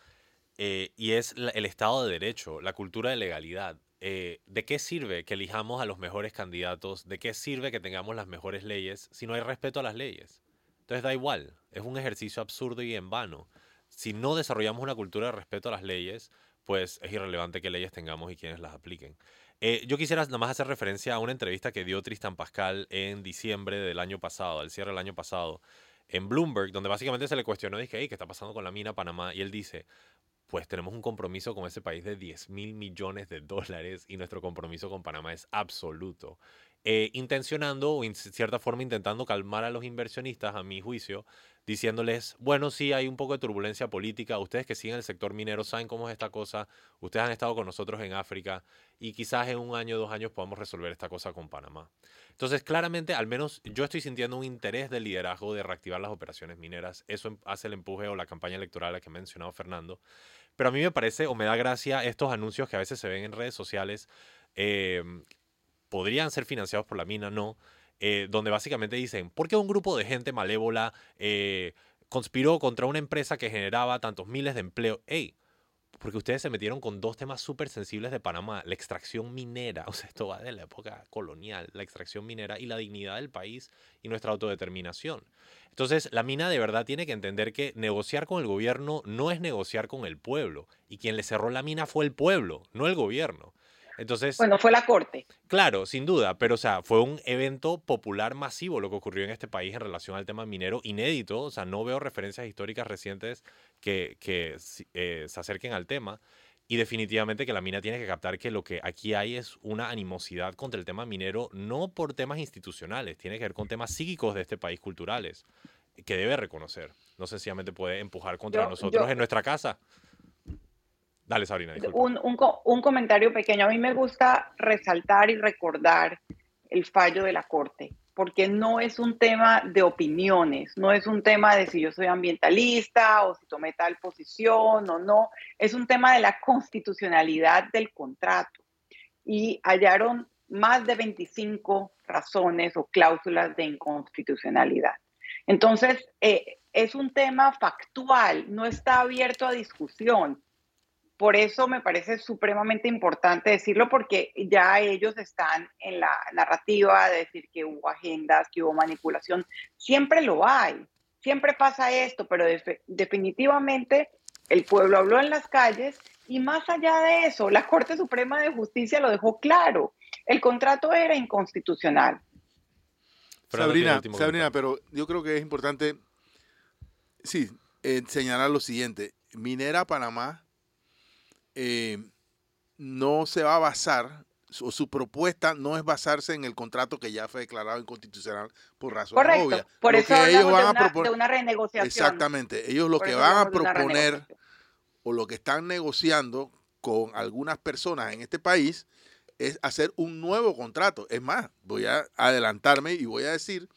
eh, y es el Estado de Derecho, la cultura de legalidad. Eh, ¿De qué sirve que elijamos a los mejores candidatos? ¿De qué sirve que tengamos las mejores leyes si no hay respeto a las leyes? Entonces da igual, es un ejercicio absurdo y en vano. Si no desarrollamos una cultura de respeto a las leyes, pues es irrelevante qué leyes tengamos y quiénes las apliquen. Eh, yo quisiera nada más hacer referencia a una entrevista que dio Tristan Pascal en diciembre del año pasado, al cierre del año pasado, en Bloomberg, donde básicamente se le cuestionó, dije, ¿qué está pasando con la mina Panamá? Y él dice, pues tenemos un compromiso con ese país de 10 mil millones de dólares y nuestro compromiso con Panamá es absoluto. Eh, intencionando o en cierta forma intentando calmar a los inversionistas, a mi juicio, diciéndoles, bueno, sí, hay un poco de turbulencia política, ustedes que siguen el sector minero saben cómo es esta cosa, ustedes han estado con nosotros en África y quizás en un año, dos años podamos resolver esta cosa con Panamá. Entonces, claramente, al menos yo estoy sintiendo un interés del liderazgo de reactivar las operaciones mineras, eso em, hace el empuje o la campaña electoral que ha mencionado Fernando, pero a mí me parece o me da gracia estos anuncios que a veces se ven en redes sociales. Eh, podrían ser financiados por la mina, no, eh, donde básicamente dicen, ¿por qué un grupo de gente malévola eh, conspiró contra una empresa que generaba tantos miles de empleo? ¡Ey! Porque ustedes se metieron con dos temas súper sensibles de Panamá, la extracción minera, o sea, esto va de la época colonial, la extracción minera y la dignidad del país y nuestra autodeterminación. Entonces, la mina de verdad tiene que entender que negociar con el gobierno no es negociar con el pueblo, y quien le cerró la mina fue el pueblo, no el gobierno. Entonces, bueno, fue la corte. Claro, sin duda, pero o sea, fue un evento popular masivo lo que ocurrió en este país en relación al tema minero, inédito, o sea, no veo referencias históricas recientes que, que eh, se acerquen al tema. Y definitivamente que la mina tiene que captar que lo que aquí hay es una animosidad contra el tema minero, no por temas institucionales, tiene que ver con temas psíquicos de este país, culturales, que debe reconocer. No sencillamente puede empujar contra nosotros en nuestra casa. Dale, Sabrina. Un, un, un, comentario pequeño. A mí me gusta resaltar y recordar el fallo de la Corte, porque no es un tema de opiniones, no es un tema de si yo soy ambientalista o si tomé tal posición o no, es un tema de la constitucionalidad del contrato. Y hallaron más de 25 razones o cláusulas de inconstitucionalidad. Entonces, eh, es un tema factual, no está abierto a discusión por eso me parece supremamente importante decirlo porque ya ellos están en la narrativa de decir que hubo agendas, que hubo manipulación. Siempre lo hay, siempre pasa esto, pero definitivamente el pueblo habló en las calles y más allá de eso, la Corte Suprema de Justicia lo dejó claro. El contrato era inconstitucional. Sabrina, Sabrina, pero yo creo que es importante, sí, eh, señalar lo siguiente. Minera Panamá eh, no se va a basar, o su propuesta no es basarse en el contrato que ya fue declarado inconstitucional por razones Correcto. obvias. Por eso ellos van de, una, a proponer, de una renegociación. Exactamente. Ellos lo que van a proponer o lo que están negociando con algunas personas en este país es hacer un nuevo contrato. Es más, voy a adelantarme y voy a decir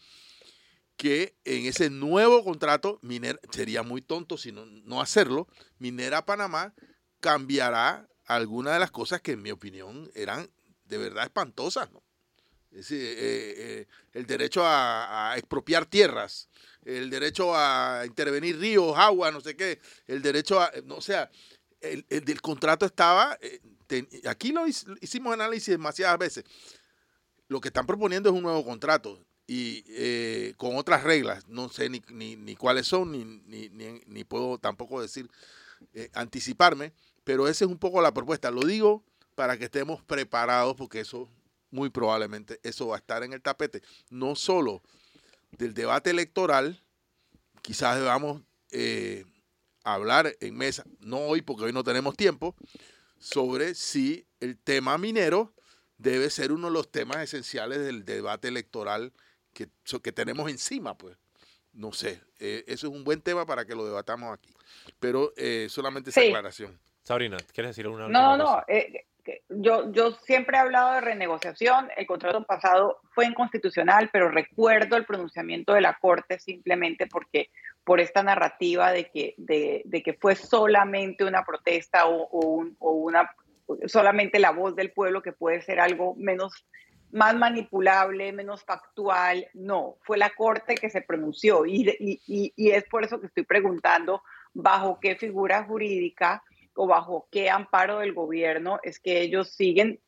que en ese nuevo contrato, Minera, sería muy tonto si no, no hacerlo, Minera Panamá cambiará algunas de las cosas que en mi opinión eran de verdad espantosas. Es decir, eh, eh, el derecho a, expropiar tierras, el derecho a intervenir ríos, agua, no sé qué, el derecho a, no, o sea, el, del contrato estaba, eh, aquí lo hicimos análisis demasiadas veces, lo que están proponiendo es un nuevo contrato y con otras reglas, no sé ni, ni, cuáles son, ni, ni, puedo tampoco decir, anticiparme, pero esa es un poco la propuesta. Lo digo para que estemos preparados porque eso muy probablemente eso va a estar en el tapete. No solo del debate electoral, quizás debamos eh, hablar en mesa, no hoy porque hoy no tenemos tiempo, sobre si el tema minero debe ser uno de los temas esenciales del debate electoral que, que tenemos encima, pues. No sé, eh, eso es un buen tema para que lo debatamos aquí. Pero eh, solamente esa aclaración. Sabrina, ¿quieres decir una No, no, eh, yo, yo siempre he hablado de renegociación. El contrato pasado fue inconstitucional, pero recuerdo el pronunciamiento de la Corte simplemente porque por esta narrativa de que, de, de que fue solamente una protesta o, o, una solamente la voz del pueblo que puede ser algo menos más manipulable, menos factual. No, fue la Corte que se pronunció y, y, y, es por eso que estoy preguntando bajo qué figura jurídica o bajo qué amparo del gobierno es que ellos siguen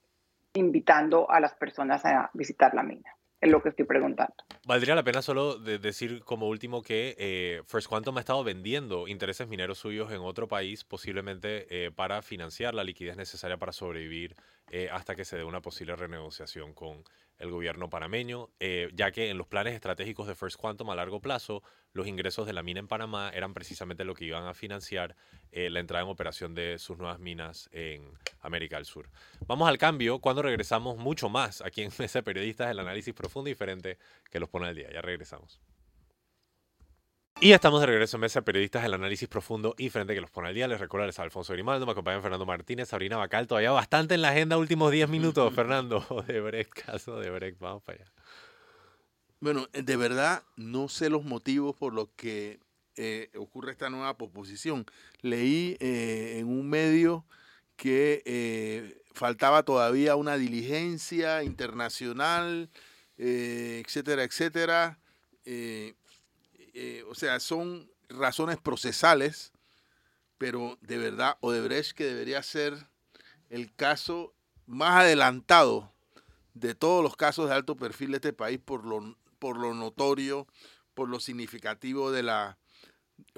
invitando a las personas a visitar la mina. Es lo que estoy preguntando. Valdría la pena solo decir como último que eh, First Quantum ha estado vendiendo intereses mineros suyos en otro país, posiblemente eh, para financiar la liquidez necesaria para sobrevivir eh, hasta que se dé una posible renegociación con el gobierno panameño, eh, ya que en los planes estratégicos de First Quantum a largo plazo, los ingresos de la mina en Panamá eran precisamente lo que iban a financiar eh, la entrada en operación de sus nuevas minas en América del Sur. Vamos al cambio cuando regresamos mucho más aquí en Mesa Periodistas, el análisis profundo y diferente que los pone al día. Ya regresamos. Y estamos de regreso en Mesa Periodistas, el análisis profundo y frente que los pone al día. Les recuerdo, les Alfonso Grimaldo, me acompañan Fernando Martínez, Sabrina Bacal, todavía bastante en la agenda, últimos 10 minutos, Fernando, de Brecht, caso de Brecht, vamos para allá. Bueno, de verdad no sé los motivos por los que eh, ocurre esta nueva proposición. Leí eh, en un medio que eh, faltaba todavía una diligencia internacional, etcétera, etcétera. Eh, o sea, son razones procesales, pero de verdad Odebrecht que debería ser el caso más adelantado de todos los casos de alto perfil de este país por lo, por lo notorio, por lo significativo de la,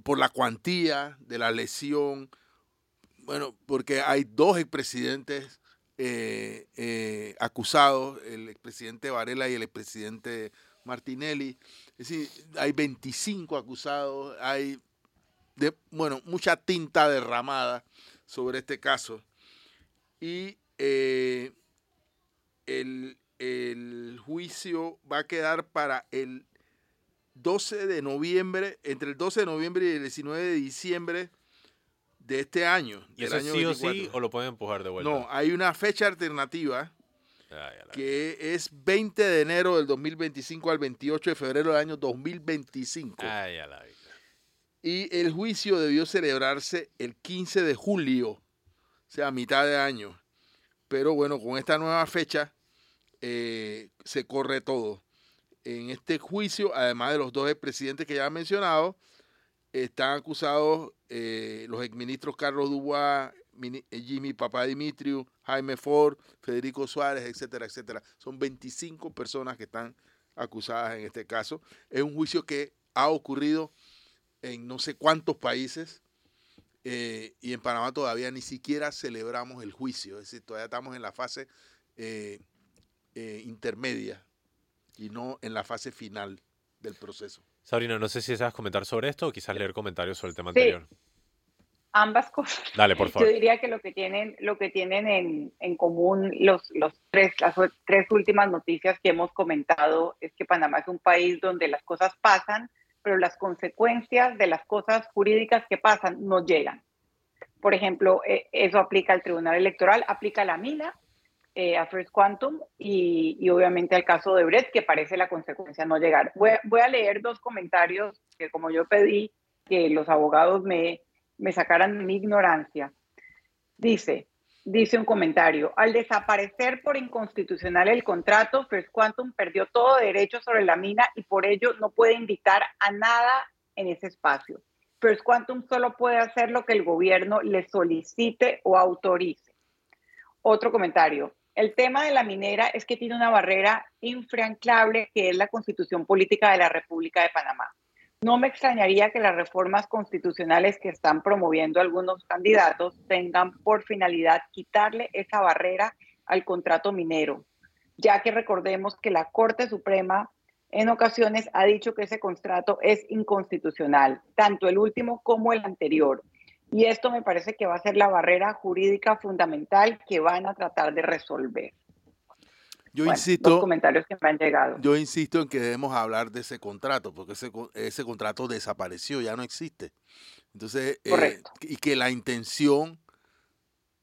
por la cuantía de la lesión, bueno, porque hay dos expresidentes eh, eh, acusados, el expresidente Varela y el expresidente Martinelli. Es decir, hay 25 acusados, hay, de, bueno, mucha tinta derramada sobre este caso. Y eh, el, el juicio va a quedar para el 12 de noviembre, entre el 12 de noviembre y el 19 de diciembre de este año. ¿Y eso sí o sí o lo pueden empujar de vuelta? No, hay una fecha alternativa que es 20 de enero del 2025 al 28 de febrero del año 2025. y el juicio debió celebrarse el 15 de julio, o sea, a mitad de año. Pero bueno, con esta nueva fecha eh, se corre todo. En este juicio, además de los dos expresidentes que ya he mencionado, están acusados eh, los exministros Carlos Dubois Jimmy Papá Dimitriu, Jaime Ford, Federico Suárez, etcétera, etcétera. Son 25 personas que están acusadas en este caso. Es un juicio que ha ocurrido en no sé cuántos países eh, y en Panamá todavía ni siquiera celebramos el juicio, es decir, todavía estamos en la fase eh, intermedia y no en la fase final del proceso. Sabrina, no sé si deseas comentar sobre esto o quizás leer comentarios sobre el tema anterior ambas cosas. Dale, por favor. Yo diría que lo que tienen, lo que tienen en, en común los, los tres, las tres últimas noticias que hemos comentado es que Panamá es un país donde las cosas pasan, pero las consecuencias de las cosas jurídicas que pasan no llegan. Por ejemplo, eh, eso aplica al Tribunal Electoral, aplica a la mina, eh, a First Quantum y, y, obviamente al caso de Brett, que parece la consecuencia no llegar. Voy, voy a leer dos comentarios que como yo pedí que los abogados me, me sacaran mi ignorancia. Dice, dice un comentario, al desaparecer por inconstitucional el contrato, First Quantum perdió todo derecho sobre la mina y por ello no puede invitar a nada en ese espacio. First Quantum solo puede hacer lo que el gobierno le solicite o autorice. Otro comentario. El tema de la minera es que tiene una barrera infranqueable que es la constitución política de la República de Panamá. No me extrañaría que las reformas constitucionales que están promoviendo algunos candidatos tengan por finalidad quitarle esa barrera al contrato minero, ya que recordemos que la Corte Suprema en ocasiones ha dicho que ese contrato es inconstitucional, tanto el último como el anterior. Y esto me parece que va a ser la barrera jurídica fundamental que van a tratar de resolver. Yo insisto, comentarios que me han llegado. Yo insisto en que debemos hablar de ese contrato, porque ese, ese contrato desapareció, ya no existe. Entonces, eh, y que la intención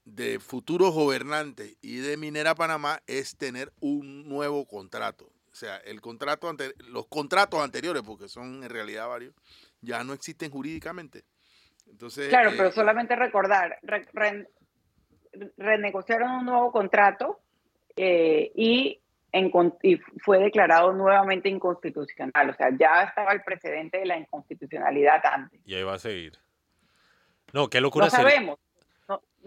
de futuros gobernantes y de Minera Panamá es tener un nuevo contrato. O sea, el contrato ante, los contratos anteriores, porque son en realidad varios, ya no existen jurídicamente. Entonces, claro, pero eh, solamente recordar, renegociaron un nuevo contrato eh, y y fue declarado nuevamente inconstitucional. O sea, ya estaba el precedente de la inconstitucionalidad antes. Y ahí va a seguir. No, qué locura. No sabemos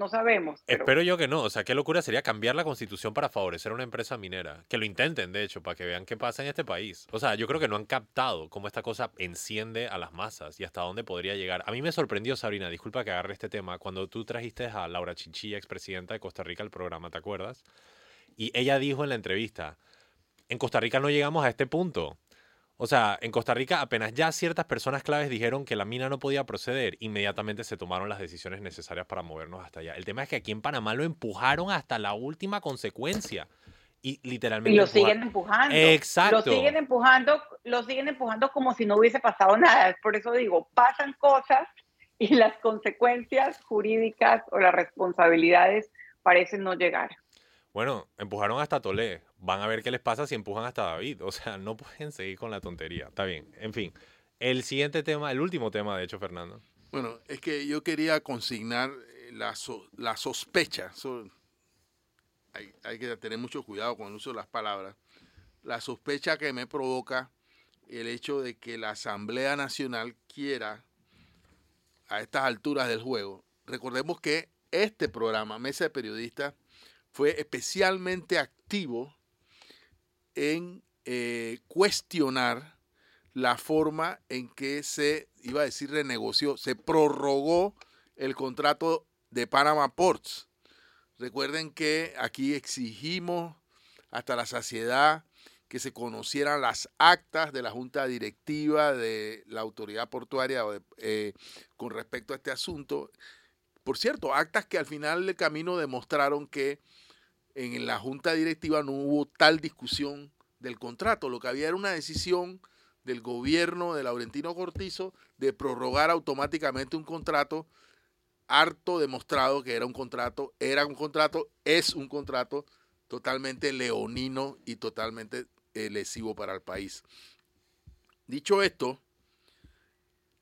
no sabemos. Espero yo que no. O sea, qué locura sería cambiar la constitución para favorecer a una empresa minera. Que lo intenten, de hecho, para que vean qué pasa en este país. O sea, yo creo que no han captado cómo esta cosa enciende a las masas y hasta dónde podría llegar. A mí me sorprendió, Sabrina, disculpa que agarre este tema, cuando tú trajiste a Laura Chinchilla, expresidenta de Costa Rica, al programa, ¿te acuerdas? Y ella dijo en la entrevista, en Costa Rica no llegamos a este punto. O sea, en Costa Rica apenas ya ciertas personas claves dijeron que la mina no podía proceder, inmediatamente se tomaron las decisiones necesarias para movernos hasta allá. El tema es que aquí en Panamá lo empujaron hasta la última consecuencia. Y literalmente. Y lo siguen empujando. Exacto. Lo siguen empujando, lo siguen empujando como si no hubiese pasado nada. Por eso digo, pasan cosas y las consecuencias jurídicas o las responsabilidades parecen no llegar. Bueno, empujaron hasta Tolé. Van a ver qué les pasa si empujan hasta David. O sea, no pueden seguir con la tontería. Está bien. En fin. El siguiente tema, el último tema, de hecho, Fernando. Bueno, es que yo quería consignar eh, la, la sospecha. hay, hay, que tener mucho cuidado con el uso de las palabras. La sospecha que me provoca el hecho de que la Asamblea Nacional quiera, a estas alturas del juego, recordemos que este programa, Mesa de Periodistas, fue especialmente activo en eh, cuestionar la forma en que se, iba a decir renegoció, se prorrogó el contrato de Panama Ports. Recuerden que aquí exigimos hasta la saciedad que se conocieran las actas de la Junta Directiva de la Autoridad Portuaria eh, con respecto a este asunto. Por cierto, actas que al final del camino demostraron que en la junta directiva no hubo tal discusión del contrato. Lo que había era una decisión del gobierno de Laurentino Cortizo de prorrogar automáticamente un contrato harto demostrado que era un contrato, era un contrato, es un contrato totalmente leonino y totalmente eh, lesivo para el país. Dicho esto,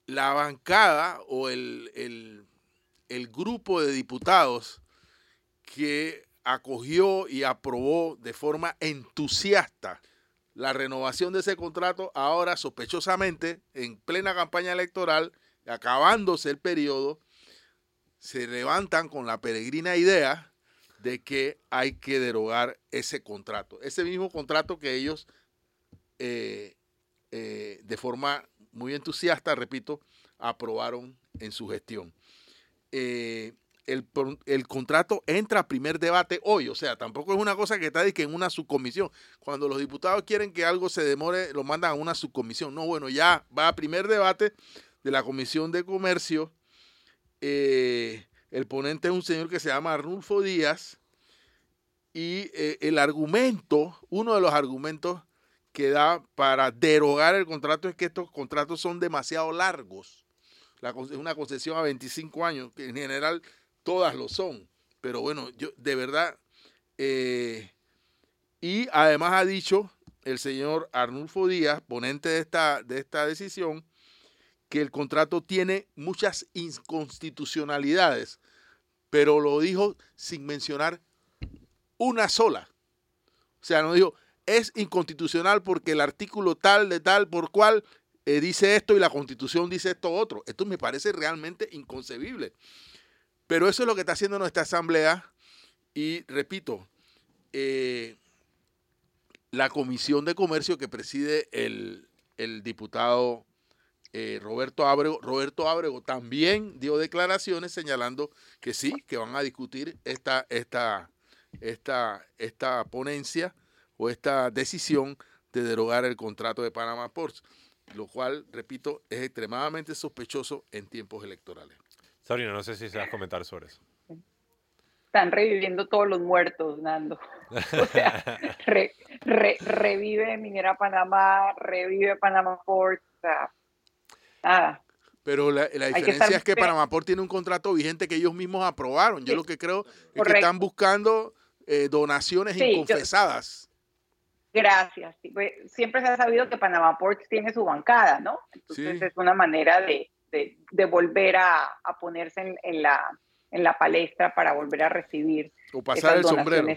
la bancada o el, el, el grupo de diputados que acogió y aprobó de forma entusiasta la renovación de ese contrato, ahora sospechosamente, en plena campaña electoral, acabándose el periodo, se levantan con la peregrina idea de que hay que derogar ese contrato. Ese mismo contrato que ellos, eh, eh, de forma muy entusiasta, repito, aprobaron en su gestión. Eh, el, contrato entra a primer debate hoy. O sea, tampoco es una cosa que está en una subcomisión. Cuando los diputados quieren que algo se demore, lo mandan a una subcomisión. No, bueno, ya va a primer debate de la Comisión de Comercio. Eh, el ponente es un señor que se llama Arnulfo Díaz. Y eh, el argumento, uno de los argumentos que da para derogar el contrato es que estos contratos son demasiado largos. es una concesión a 25 años, que en general todas lo son. Pero bueno, yo de verdad, eh, y además ha dicho el señor Arnulfo Díaz, ponente de esta, de esta decisión, que el contrato tiene muchas inconstitucionalidades, pero lo dijo sin mencionar una sola. O sea, no dijo, es inconstitucional porque el artículo tal de tal por cual eh, dice esto y la constitución dice esto otro. Esto me parece realmente inconcebible. Pero eso es lo que está haciendo nuestra asamblea. Y repito, eh, la Comisión de Comercio que preside el, diputado eh, Roberto Ábrego, Roberto también dio declaraciones señalando que sí, que van a discutir esta, esta, esta, esta ponencia o esta decisión de derogar el contrato de Panama Ports, lo cual, repito, es extremadamente sospechoso en tiempos electorales. Sabrina, no sé si se vas a comentar sobre eso. Están reviviendo todos los muertos, Nando. O sea, revive Minera Panamá, revive Panamá Port, o sea, nada. Pero la, diferencia es que Panamá Port tiene un contrato vigente que ellos mismos aprobaron. Yo lo que creo es que están buscando eh, donaciones inconfesadas. gracias. Pues, siempre se ha sabido que Panamá Port tiene su bancada, ¿no? Entonces es una manera de, de, volver a, ponerse en, la, en la palestra para volver a recibir o pasar el sombrero.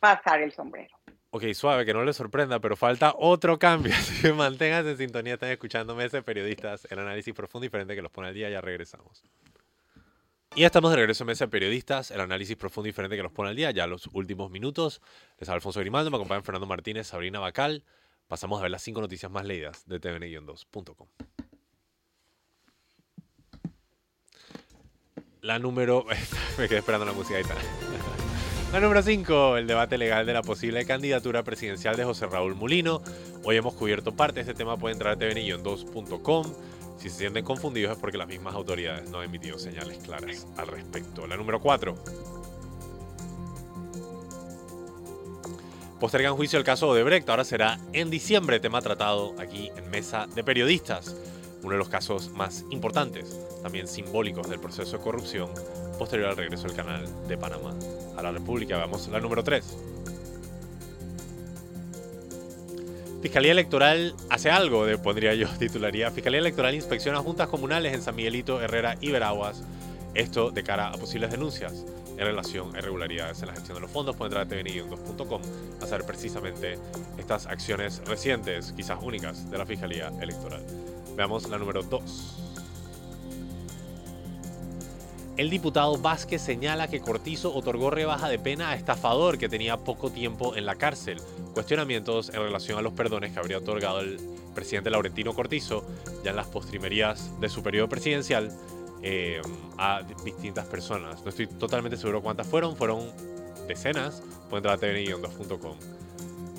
Pasar el sombrero. Ok, suave, que no les sorprenda, pero falta otro cambio. Así que manténganse en sintonía, están escuchando Meses Periodistas, el análisis profundo y diferente que los pone al día. Ya regresamos. Y ya estamos de regreso en Mesa de Periodistas, el análisis profundo y diferente que los pone al día, ya los últimos minutos. Les habla Alfonso Grimaldo, me acompañan Fernando Martínez, Sabrina Bacal. Pasamos a ver las cinco noticias más leídas de tvn-2.com. La número... me quedé esperando la música ahí está. La número 5, el debate legal de la posible candidatura presidencial de José Raúl Mulino. Hoy hemos cubierto parte de este tema, puede entrar a tvn-2.com. Si se sienten confundidos es porque las mismas autoridades no han emitido señales claras al respecto. La número 4. Postergan juicio el caso Odebrecht, ahora será en diciembre, tema tratado aquí en Mesa de Periodistas. Uno de los casos más importantes, también simbólicos del proceso de corrupción posterior al regreso del canal de Panamá a la República. Vamos la número 3. Fiscalía Electoral hace algo, de, pondría yo, titularía. Fiscalía Electoral inspecciona juntas comunales en San Miguelito, Herrera y Veraguas. Esto de cara a posibles denuncias en relación a irregularidades en la gestión de los fondos. Pueden entrar a tvni2.com a saber precisamente estas acciones recientes, quizás únicas, de la Fiscalía Electoral. Veamos la número 2. El diputado Vázquez señala que Cortizo otorgó rebaja de pena a estafador que tenía poco tiempo en la cárcel. Cuestionamientos en relación a los perdones que habría otorgado el presidente Laurentino Cortizo ya en las postrimerías de su periodo presidencial eh, a distintas personas. No estoy totalmente seguro cuántas fueron, fueron decenas. Pueden entrar a tvn-2.com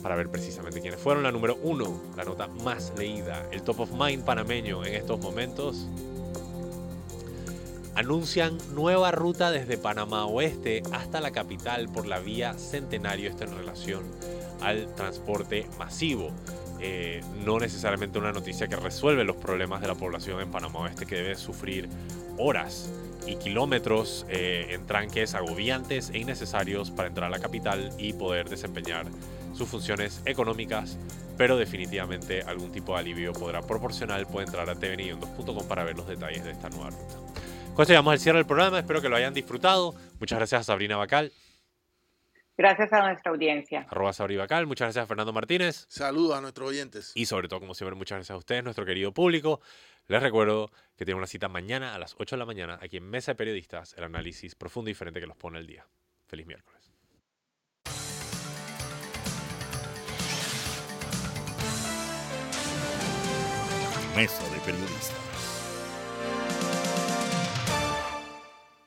para ver precisamente quiénes fueron. La número uno, la nota más leída, el top of mind panameño en estos momentos anuncian nueva ruta desde Panamá Oeste hasta la capital por la vía Centenario, esto en relación al transporte masivo. Eh, no necesariamente una noticia que resuelve los problemas de la población en Panamá Oeste que debe sufrir horas y kilómetros eh, en tranques agobiantes e innecesarios para entrar a la capital y poder desempeñar sus funciones económicas, pero definitivamente algún tipo de alivio podrá proporcionar. Puede entrar a tvni2.com para ver los detalles de esta nueva ruta. Con esto llegamos al cierre del programa. Espero que lo hayan disfrutado. Muchas gracias a Sabrina Bacal. Gracias a nuestra audiencia. Arroba Sabri Bacal. Muchas gracias a Fernando Martínez. Saludos a nuestros oyentes. Y sobre todo, como siempre, muchas gracias a ustedes, nuestro querido público. Les recuerdo que tienen una cita mañana a las 8 de la mañana aquí en Mesa de Periodistas, el análisis profundo y diferente que los pone el día. Feliz miércoles. Mesa de Periodistas.